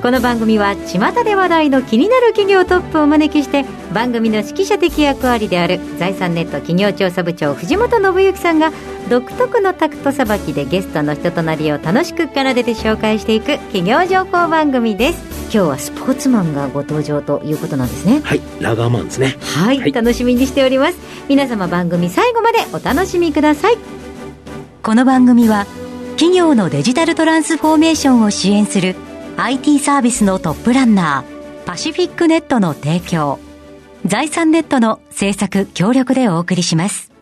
この番組は巷で話題の気になる企業トップをお招きして番組の指揮者的役割である財産ネット企業調査部長藤本信之さんが独特のタクトさばきでゲストの人となりを楽しく奏でて紹介していく企業情報番組です。今日はスポーツマンがご登場ということなんですね。はいラガーマンですね。はい、はい。楽しみにしております。皆様番組最後までお楽しみください。この番組は企業のデジタルトランスフォーメーションを支援する IT サービスのトップランナーパシフィックネットの提供。財産ネットの制作協力でお送りします。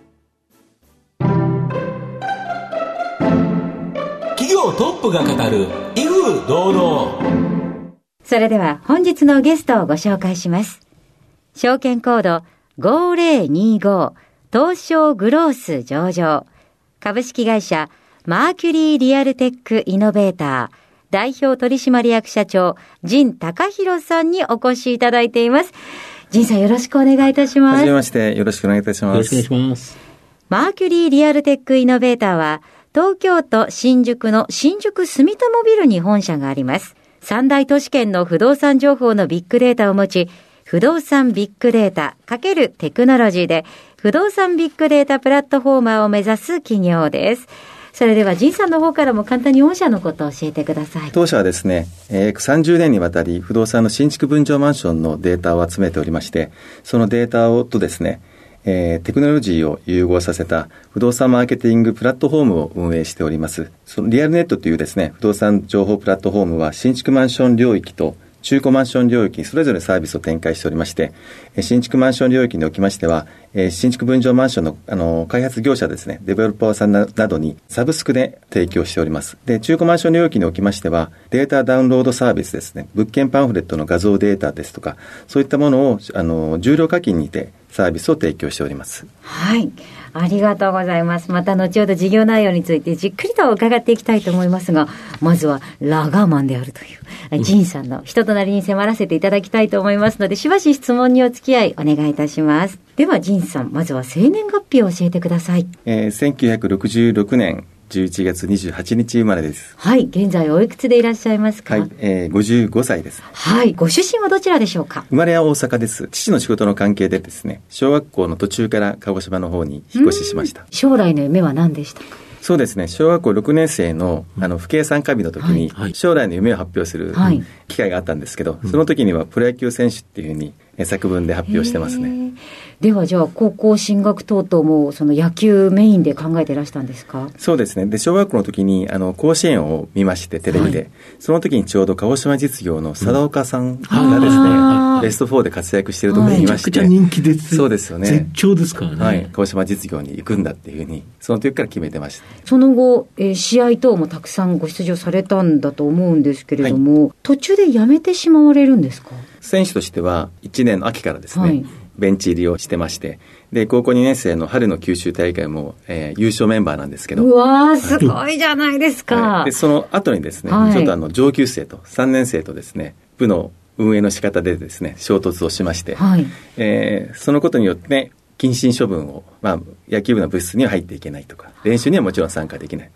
企業トップが語る威風堂々。それでは本日のゲストをご紹介します。証券コード5025東証グロース上場。株式会社マーキュリーリアルテックイノベーター代表取締役社長、陣隆弘さんにお越しいただいています。陣さんよろしくお願いいたしますはじめ。まして、よろしくお願いいたします。よろしくお願いしますマーキュリーリアルテックイノベーターは、東京都新宿の新宿住友ビルに本社があります。三大都市圏の不動産情報のビッグデータを持ち、不動産ビッグデータ×テクノロジーで、不動産ビッグデータプラットフォーマーを目指す企業です。それでは、仁さんの方からも簡単に御社のことを教えてください。当社はですね、えー30年にわたり不動産の新築分譲マンションのデータを集めておりまして、そのデータをとですね、えーテクノロジーを融合させた不動産マーケティングプラットフォームを運営しております。そのリアルネットというですね、不動産情報プラットフォームは新築マンション領域と中古マンション領域にそれぞれサービスを展開しておりまして、新築マンション領域におきましては、新築分譲マンションのあの開発業者ですね、デベロッパーさんなどにサブスクで提供しております。で、中古マンション領域におきましては、データダウンロードサービスですね、物件パンフレットの画像データですとか、そういったものをあの重量課金にてサービスを提供しております。はい。ありがとうございます。また後ほど事業内容についてじっくりと伺っていきたいと思いますが、まずはラガーマンであるという、ジンさんの人となりに迫らせていただきたいと思いますので、しばし質問にお付き合いお願いいたします。では、ジンさん、まずは生年月日を教えてください。えー1966年11月28日生まれです。はい。現在おいくつでいらっしゃいますか？はい、えー55歳です。はい。ご出身はどちらでしょうか？生まれは大阪です。父の仕事の関係でですね、小学校の途中から鹿児島の方に引っ越ししました。将来の夢は何でしたか？そうですね、小学校6年生のあの不計参加日の時にはいはい将来の夢を発表するはい機会があったんですけど、その時にはプロ野球選手っていうふうにえ作文で発表してますね。では、じゃあ、高校進学等々も、その野球メインで考えてらしたんですか？そうですね。で、小学校の時に、あの、甲子園を見まして、テレビで。はい。その時にちょうど鹿児島実業の佐岡さんがですね、あー。ベスト4で活躍しているところにいまして、ゃくちゃ人気です。そうですよね。絶頂ですからね、はい、鹿児島実業に行くんだっていうふうに、その時から決めてました。その後、えー試合等もたくさんご出場されたんだと思うんですけれども、途中で辞めてしまわれるんですか？選手としては、1年の秋からですね、はいベンチ入りをしてまして、で、高校2年生の春の九州大会も、えー優勝メンバーなんですけど、うわー、すごいじゃないですか。はいで、その後にですね、はいちょっとあの、上級生と3年生とですね、部の運営の仕方でですね、衝突をしまして、はい。えーそのことによって、謹慎処分を、まあ、野球部の部室には入っていけないとか、練習にはもちろん参加できない。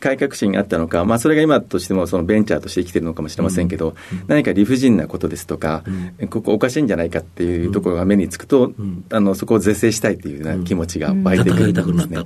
改革心があったのか、まあ、それが今としてもそのベンチャーとして生きてるのかもしれませんけど、何か理不尽なことですとか、ここおかしいんじゃないかっていうところが目につくと、ん。あのそこを是正したいというような気持ちが湧いてく戦いたるんですね。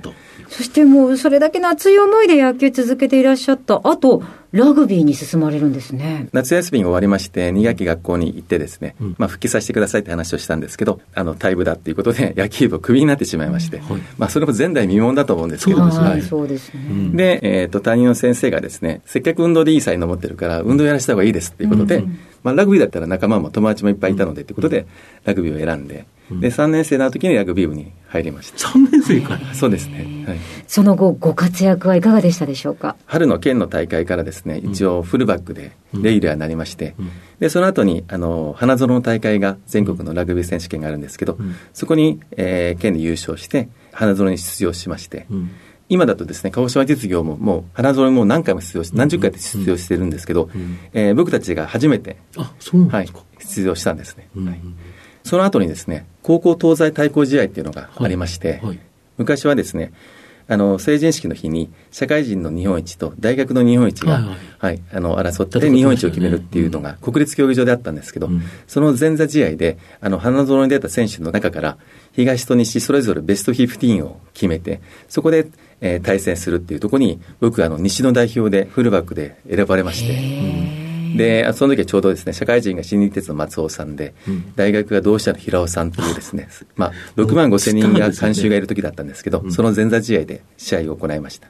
そしてもう、それだけの熱い思いで野球続けていらっしゃった。後、ラグビーに進まれるんですね。夏休みが終わりまして、2学期学校に行ってですね、まあ、復帰させてくださいって話をしたんですけど、あの、退部だっていうことで、野球部をクビになってしまいまして、はい。まあ、それも前代未聞だと思うんですけど、そうですね。はい、そうですね。うん。で、えっ、と、担任の先生がですね、せっかく運動でいい才能を持ってるから、運動やらせた方がいいですっていうことで、まあ、ラグビーだったら仲間も友達もいっぱいいたのでっていうことで、ラグビーを選んで、で、3年生の時にラグビー部に入りました。3年生から。そうですね。はい。その後、ご活躍はいかがでしたでしょうか？春の県の大会からですね、一応フルバックでレギュラーになりまして、で、その後に、あの、花園の大会が全国のラグビー選手権があるんですけど、そこに、えー県で優勝して、花園に出場しまして、うん。今だとですね、鹿児島実業ももう花園も何回も出場し、何十回って出場してるんですけど、えー僕たちが初めて、あ、そうなんはい出場したんですね。うん。はい。その後にですね、高校東西対抗試合っていうのがありまして、はい。昔はですね、あの、成人式の日に、社会人の日本一と大学の日本一が、ははい。いはいあの、争って日本一を決めるっていうのが、国立競技場であったんですけど、うん。その前座試合で、あの、花園に出た選手の中から、東と西それぞれベスト15を決めて、そこで、えー対戦するっていうところに、僕、あの、西の代表で、フルバックで選ばれまして、で、その時はちょうどですね、社会人が新日鉄の松尾さんで、うん。大学が同志社の平尾さんというですね、まあ、6万5千人が監修がいる時だったんですけど、うん。その前座試合で試合を行いました。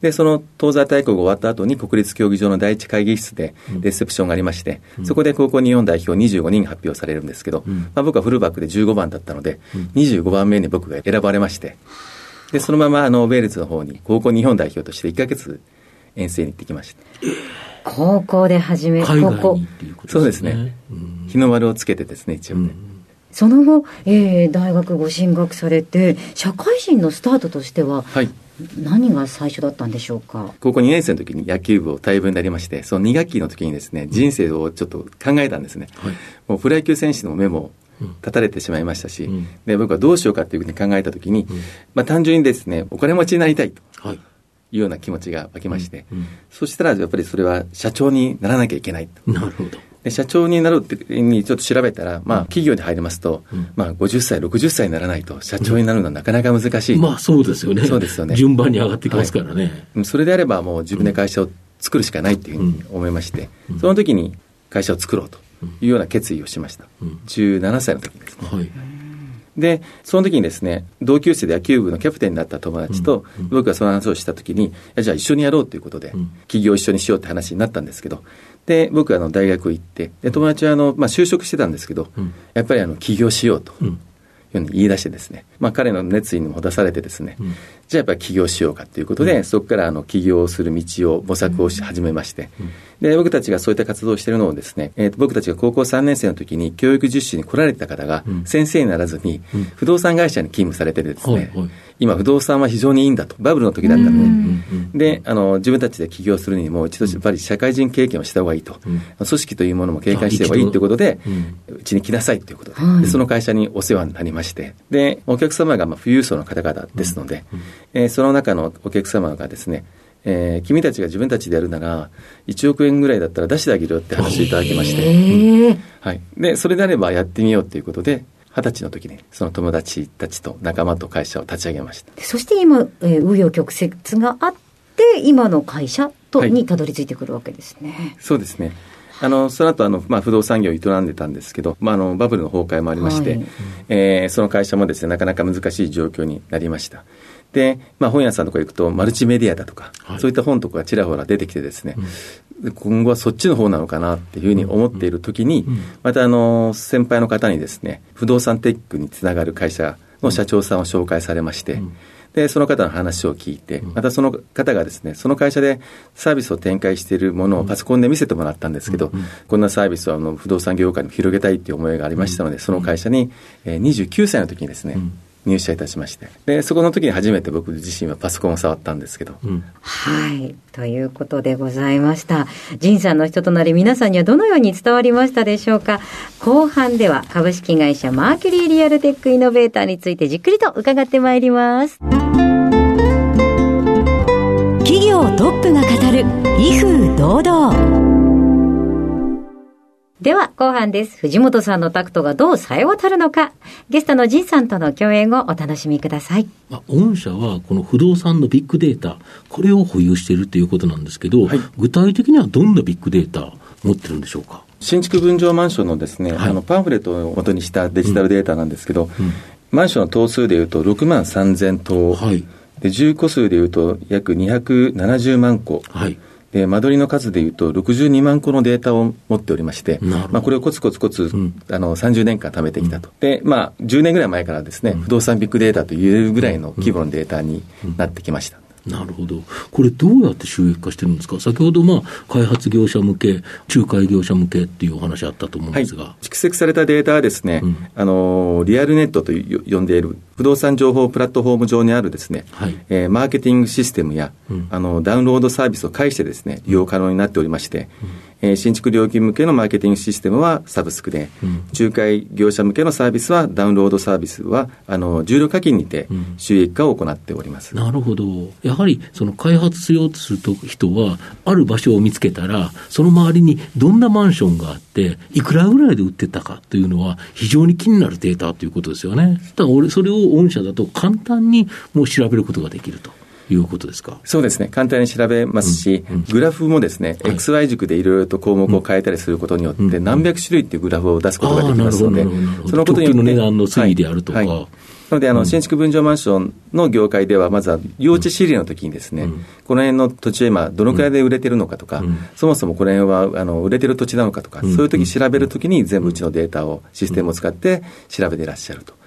で、その東西対抗が終わった後に国立競技場の第一会議室でレセプションがありまして、そこで高校日本代表25人が発表されるんですけど、うん。まあ、僕はフルバックで15番だったので、うん。25番目に僕が選ばれまして、で、そのままあの、ウェールズの方に高校日本代表として1ヶ月遠征に行ってきました。高校で始め、海高校外に。っていうことそうですねうん日の丸をつけてですね、一応ね。うんその後、えー大学ご進学されて、社会人のスタートとしては、はい。何が最初だったんでしょうか？高校2年生の時に野球部を退部になりまして、その2学期の時にですね、人生をちょっと考えたんですね。はい。もうプロ野球選手の目もうん立たれてしまいましたし、うんで僕はどうしようかっていうふうに考えた時に、うんまあ単純にですね、お金持ちになりたいとはい。いうような気持ちが湧きまして、うんそしたらやっぱりそれは社長にならなきゃいけないと。なるほど。で社長になるってにちょっと調べたら、まあ企業に入りますと、うんまあ50歳、60歳にならないと社長になるのはなかなか難しい。まあそうですよね。そうですよね順番に上がってきますからね。うんそれであればもう自分で会社を作るしかないっていうふうに思いまして、うんその時に会社を作ろうというような決意をしました。うん17歳の時ですね。はい。で、その時にですね、同級生で野球部のキャプテンになった友達と、僕がその話をした時に、じゃあ一緒にやろうということでうん、起業一緒にしようって話になったんですけど、で、僕はあの大学行って、で、友達はあの、まあ、就職してたんですけど、うん。やっぱりあの、起業しようと。うに言い出してですね、まあ、彼の熱意にも出されてですね、うん。じゃあやっぱり起業しようかということで、そこからあの起業をする道を模索をし始めまして、で僕たちがそういった活動をしているのをですね、えーと僕たちが高校3年生の時に教育実習に来られた方がうん。先生にならずにうん。不動産会社に勤務されててですね、はいはい今不動産は非常にいいんだと。バブルの時だったので、うん。うんであの自分たちで起業するにも一度やっぱり社会人経験をした方がいいと、うん。組織というものも経験した方がいいということでうちに来なさいということで,、はい。でその会社にお世話になりまして。でお客様がまあ富裕層の方々ですので、えーその中のお客様がですねえー君たちが自分たちでやるなら1億円ぐらいだったら出してあげるよって話をいただきまして、ええはい、でそれであればやってみようということで二十歳の時にその友達たちと仲間と会社を立ち上げましたそして今、えー、紆余曲折があって、今の会社と、はいにたどり着いてくるわけですね。そうですね。あの、その後、あの、まあ、不動産業を営んでたんですけど、まあ、あの、バブルの崩壊もありまして、はいえーその会社もですね、なかなか難しい状況になりました。で、まあ、本屋さんとか行くと、マルチメディアだとか、はい。そういった本とかがちらほら出てきてですね、で今後はそっちの方なのかなっていうふうに思っている時に、うん。また、あの、先輩の方にですね、不動産テックにつながる会社の社長さんを紹介されまして、うん。で、その方の話を聞いて、またその方がですね、その会社でサービスを展開しているものをパソコンで見せてもらったんですけど、こんなサービスをあの不動産業界にも広げたいっていう思いがありましたので、その会社に、えー29歳の時にですね、うん入社いたしまして、で、そこの時に初めて僕自身はパソコンを触ったんですけど、うんはい。ということでございました。仁さんの人となり皆さんにはどのように伝わりましたでしょうか？後半では株式会社マーキュリーリアルテックイノベーターについてじっくりと伺ってまいります。企業トップが語る威風堂々。では後半です。藤本さんのタクトがどう冴え渡るのか。ゲストの仁さんとの共演をお楽しみください。まあ、御社はこの不動産のビッグデータ、これを保有しているということなんですけど、はい具体的にはどんなビッグデータ持ってるんでしょうか？新築分譲マンションのですね、はいあのパンフレットを元にしたデジタルデータなんですけど、うんマンションの棟数でいうと6万3000棟、はい。で住戸数でいうと約270万戸、はい。で間取りの数でいうと62万個のデータを持っておりましてまあ、これをコツコツコツ、ん。あの30年間貯めてきたと、でまあ、10年ぐらい前からですね、不動産ビッグデータと言えるぐらいの規模のデータになってきました、なるほど。これどうやって収益化してるんですか？先ほど、まあ、開発業者向け、仲介業者向けっていうお話あったと思うんですが。はい、蓄積されたデータはですね、うん、あの、リアルネットと呼んでいる不動産情報プラットフォーム上にあるですね、はい、えー、マーケティングシステムや、うん、あの、ダウンロードサービスを介してですね、利用可能になっておりまして、うんえー、新築料金向けのマーケティングシステムはサブスクで、うん、仲介業者向けのサービスはダウンロードサービスは、あの、重量課金にて収益化を行っております。うん、なるほど。やはり、その開発しようとすると人は、ある場所を見つけたら、その周りにどんなマンションがあって、いくらぐらいで売ってたかというのは、非常に気になるデータということですよね。だから俺、それを御社だと簡単にもう調べることができると。いうことですか？そうですね、簡単に調べますし、うんうん、グラフもですね、はい、XY 軸でいろいろと項目を変えたりすることによって、何百種類っていうグラフを出すことができますので、そのことによって。値段の推移であるとか、はい。はい。なので、あの、新築分譲マンションの業界では、まずは用地仕入れの時にですね、うん、この辺の土地は今、どのくらいで売れてるのかとか、うん、そもそもこの辺は、あの、売れてる土地なのかとか、そういう時調べるときに全部うちのデータを、システムを使って調べていらっしゃると。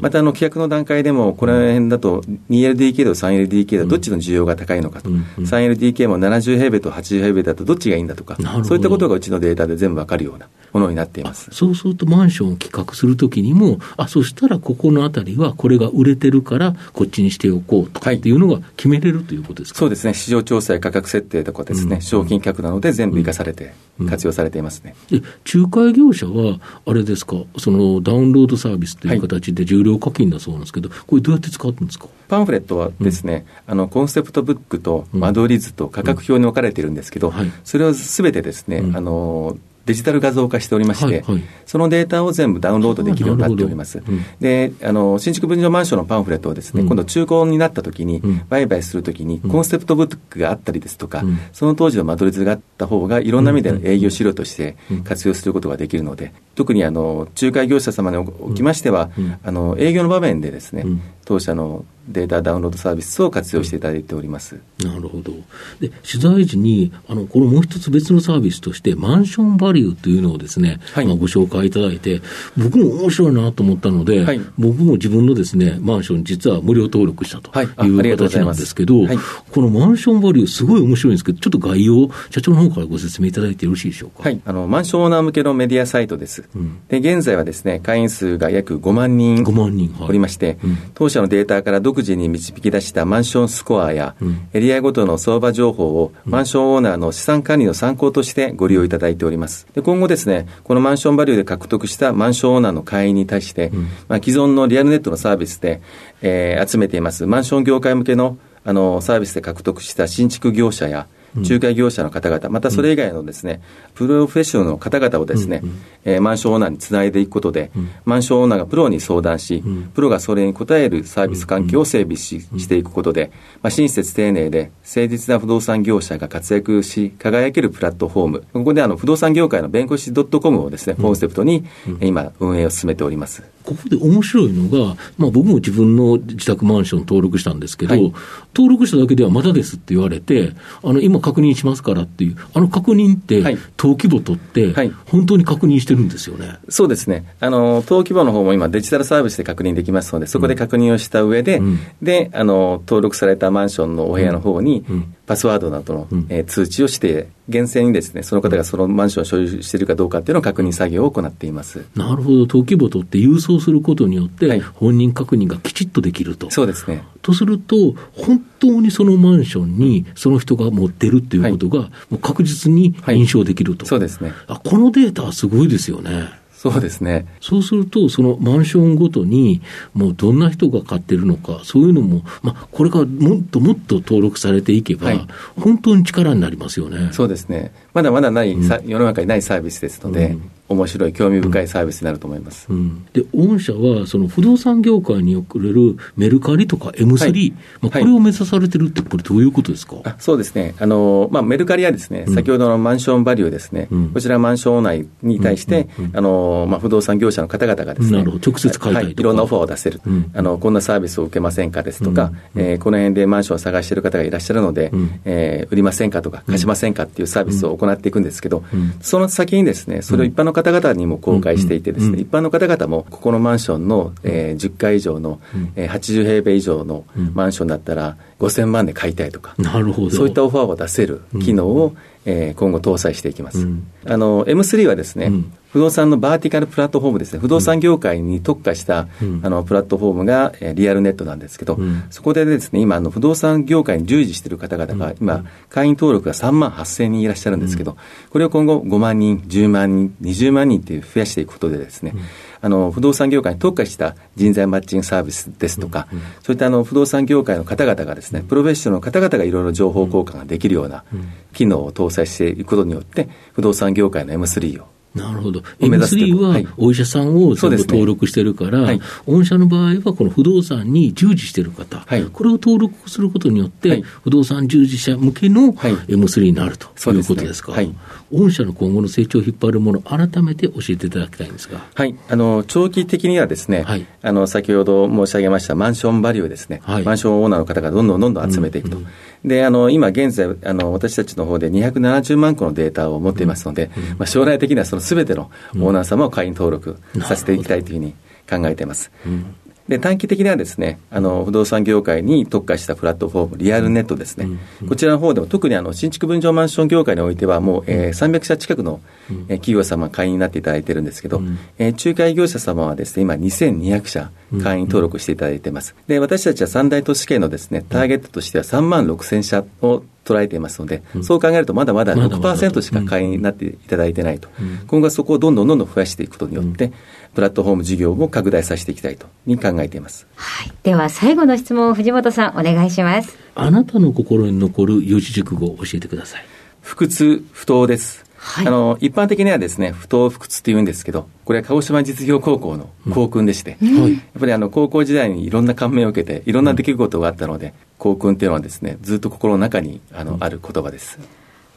またあの規約の段階でも、この辺だと 2LDK と 3LDK だとどっちの需要が高いのかと、うんうん、3LDK も70平米と80平米だとどっちがいいんだとか、そういったことがうちのデータで全部わかるようなものになっています。そうすると、マンションを企画するときにも、あそしたらここのあたりはこれが売れてるから、こっちにしておこうとかっていうのが決めれるということですか、そうですね、市場調査や価格設定とかですね、うん、賞金客なので全部生かされて、活用されていますね、で仲介業者は、あれですか、そのダウンロードサービスという形で重量課金だそうなんですけど、これ、どうやって使うんですか？パンフレットはですね、うん、あのコンセプトブックと間取り図と価格表に置かれているんですけど、うん。はい、それをすべてですね、うん、あのデジタル画像化しておりまして、はいはい、そのデータを全部ダウンロードできるようになっております。うん、で、あの、新築分譲マンションのパンフレットをですね、うん、今度中古になった時に、売買するときに、コンセプトブックがあったりですとか、うん、その当時の間取り図があった方が、いろんな意味での営業資料として活用することができるので、特にあの、仲介業者様におきましては、あの、営業の場面でですね、当社のデータダウンロードサービスを活用していただいております。なるほど。で、取材時に、あの、このもう一つ別のサービスとして、マンションバリューというのをですね、はい、まあ、ご紹介いただいて、僕も面白いなと思ったので、はい、僕も自分のですね、マンション実は無料登録したという形なんですけど、はい、このマンションバリューすごい面白いんですけど、ちょっと概要、社長の方からご説明いただいてよろしいでしょうか？はい。あの、マンションオーナー向けのメディアサイトです。うん、で、現在はですね、会員数が約5万人5万人、おりまして、うん、当社のデータから独自に導き出したマンションスコアや、エリアごとの相場情報を、マンションオーナーの資産管理の参考としてご利用いただいております。で今後ですね、このマンションバリューで獲得したマンションオーナーの会員に対して、まあ、既存のリアルネットのサービスで、えー、集めています。マンション業界向けのあのサービスで獲得した新築業者や、仲介業者の方々、またそれ以外のですね、プロフェッショナルの方々をですね、えマンションオーナーにつないでいくことで、マンションオーナーがプロに相談し、プロがそれに応えるサービス環境を整備ししていくことで、まあ、親切丁寧で誠実な不動産業者が活躍し、輝けるプラットフォーム、ここであの不動産業界の弁護士 .com をですね、コンセプトに、今、運営を進めております。ここで面白いのが、まあ、僕も自分の自宅マンション登録したんですけど、はい、登録しただけではまだですって言われて、あの今確認しますからっていう、あの確認って、登記簿取って、本当に確認してるんですよね、そうですね、あの登記簿の方も今、デジタルサービスで確認できますので、そこで確認をした上で、うん、であの登録されたマンションのお部屋の方に、うんパスワードなどの、えー、通知をして、厳正にですね、その方がそのマンションを所有しているかどうかっていうのを確認作業を行っています。なるほど、登記簿取って郵送することによって、本人確認がきちっとできると。そうですね。とすると、本当にそのマンションにその人が持ってるっていうことが、もう確実に認証できると。そうですね。あ、このデータはすごいですよね。そうですね。そうすると、そのマンションごとに、もうどんな人が買ってるのか、そういうのも、まあ、これがもっともっと登録されていけば、はい、本当に力になりますよね。そうですね。まだまだない、うん、世の中にないサービスですので、うん面白い、興味深いサービスになると思います。うん、で、御社は、その不動産業界に送れるメルカリとか M3、はい、まあ、これを目指されてるって、これ、どういうことですか、あそうですね、あのまあ、メルカリはですね、先ほどのマンションバリューですね、うん、こちらマンション内に対して、あのまあ、不動産業者の方々がですね、直接買いはい、い。ろんなオファーを出せる、あの、こんなサービスを受けませんかですとか、うん、えー、この辺でマンションを探している方がいらっしゃるので、うん、えー、売りませんかとか、貸しませんかっていうサービスを行っていくんですけど、その先にですね、それを一般の方々にも公開していてですね、一般の方々も、ここのマンションの、えー、10階以上の、うん、えー、80平米以上のマンションだったら、5000万で買いたいとか、なるほど。そういったオファーを出せる機能を、えー、今後搭載していきます。うん、あの M3 はですね、うん、不動産のバーティカルプラットフォームですね、不動産業界に特化した、うん、あのプラットフォームが、えー、リアルネットなんですけど、そこでですね、今あの不動産業界に従事している方々が、今、会員登録が3万8000人いらっしゃるんですけど、これを今後5万人、10万人、20万人っていう増やしていくことでですね、あの不動産業界に特化した人材マッチングサービスですとか、そういったあの不動産業界の方々がですね、プロフェッショナルの方々がいろいろ情報交換ができるような機能を搭載していくことによって、不動産業界の M3 をなるほど。M3 はお医者さんを全部登録してるから、はい。ねはい、御社の場合はこの不動産に従事してる方、はい、これを登録することによって、不動産従事者向けの M3 になるということですか？ね、御社の今後の成長を引っ張るもの、改めて教えていただきたいんですが。はい。あの、長期的にはですね、あの、先ほど申し上げましたマンションバリューですね、マンションオーナーの方がどんどんどんどん集めていくと。で、あの、今現在、あの、私たちの方で270万個のデータを持っていますので、うん、まあ、将来的にはそのすべてのオーナー様を会員登録させていきたいというふうに考えています。うん。で、短期的にはですね、あの、不動産業界に特化したプラットフォーム、リアルネットですね。こちらの方でも、特にあの、新築分譲マンション業界においては、もう、えー、300社近くの、えー、企業様会員になっていただいてるんですけど、えー、仲介業者様はですね、今2200社会員登録していただいています。で、私たちは三大都市圏のですね、ターゲットとしては3万6000社を捉えていますので、うん、そう考えるとまだまだ6%しか会員になっていただいてないと、うん、今後はそこをどんどんどんどん増やしていくことによって、プラットフォーム事業も拡大させていきたいとに考えています。はい。では最後の質問を藤本さんお願いします。あなたの心に残る四字熟語を教えてください。不屈不当です。はい、あの一般的にはですね不当不屈って言うんですけどこれは鹿児島実業高校の校訓でして、うん、やっぱりあの高校時代にいろんな感銘を受けていろんな出来事があったので、校訓っていうのはですねずっと心の中にあの、うん、ある言葉です。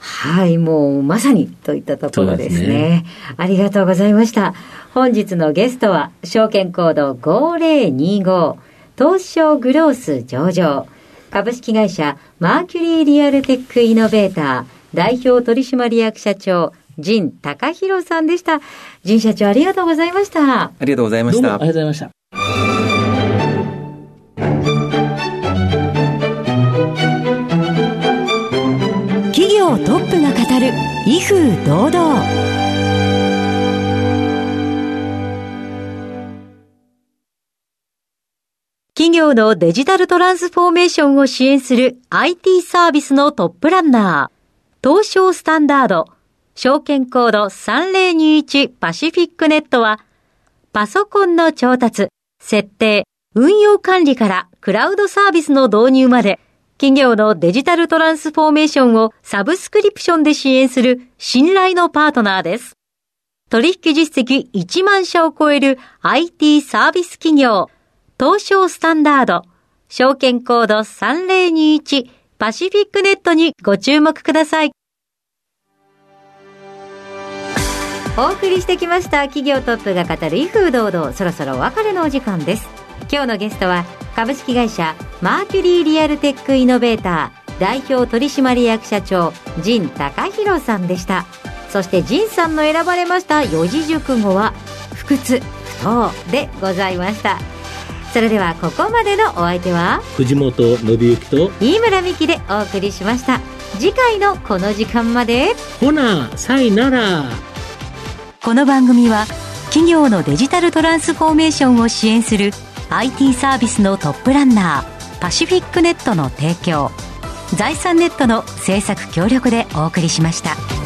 はい、もうまさにといったところですね。すね。ありがとうございました。本日のゲストは、証券コード5025、東証グロース上場、株式会社マーキュリーリアルテックイノベーター、代表取締役社長、陣隆弘さんでした。陣社長ありがとうございました。ありがとうございました。ありがとうございました。業トップが語る威風堂々企業のデジタルトランスフォーメーションを支援する IT サービスのトップランナー、東証スタンダード、証券コード3021パシフィックネットは、パソコンの調達、設定、運用管理からクラウドサービスの導入まで、企業のデジタルトランスフォーメーションをサブスクリプションで支援する信頼のパートナーです。取引実績1万社を超える IT サービス企業、東証スタンダード、証券コード3021パシフィックネットにご注目ください。お送りしてきました企業トップが語る威風堂々。そろそろお別れのお時間です。今日のゲストは株式会社マーキュリーリアルテックイノベーター代表取締役社長陣隆弘さんでした。そして陣さんの選ばれました四字熟語は不屈不当でございました。それではここまでのお相手は藤本信之と飯村美希でお送りしました。次回のこの時間まで。ほなさいなら。この番組は企業のデジタルトランスフォーメーションを支援する IT サービスのトップランナーパシフィックネットの提供財産ネットの政策協力でお送りしました。